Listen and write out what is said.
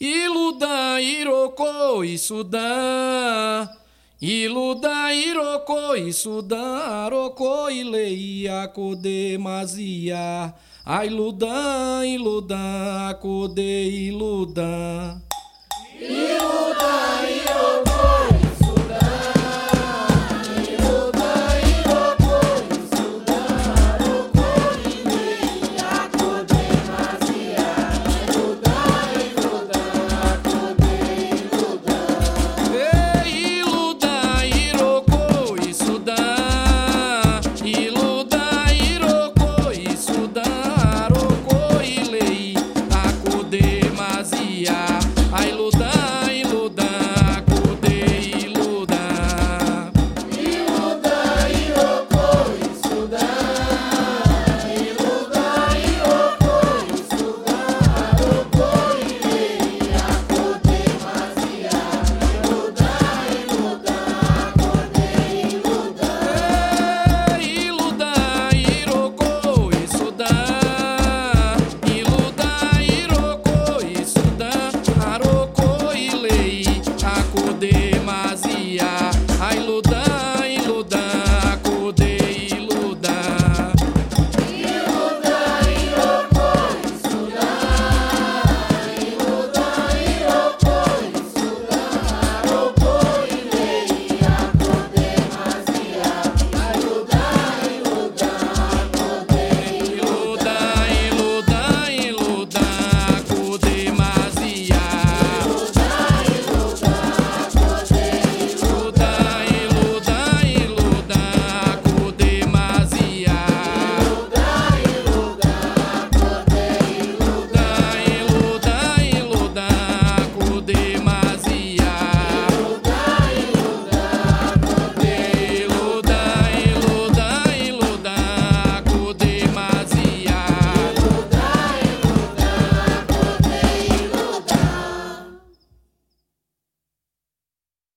Iludã, Irocô e Sudã. Iludã, Irocô e Sudã, Arocô e Leia, Codemazia. Ai, Iludã, Iludã, Deus.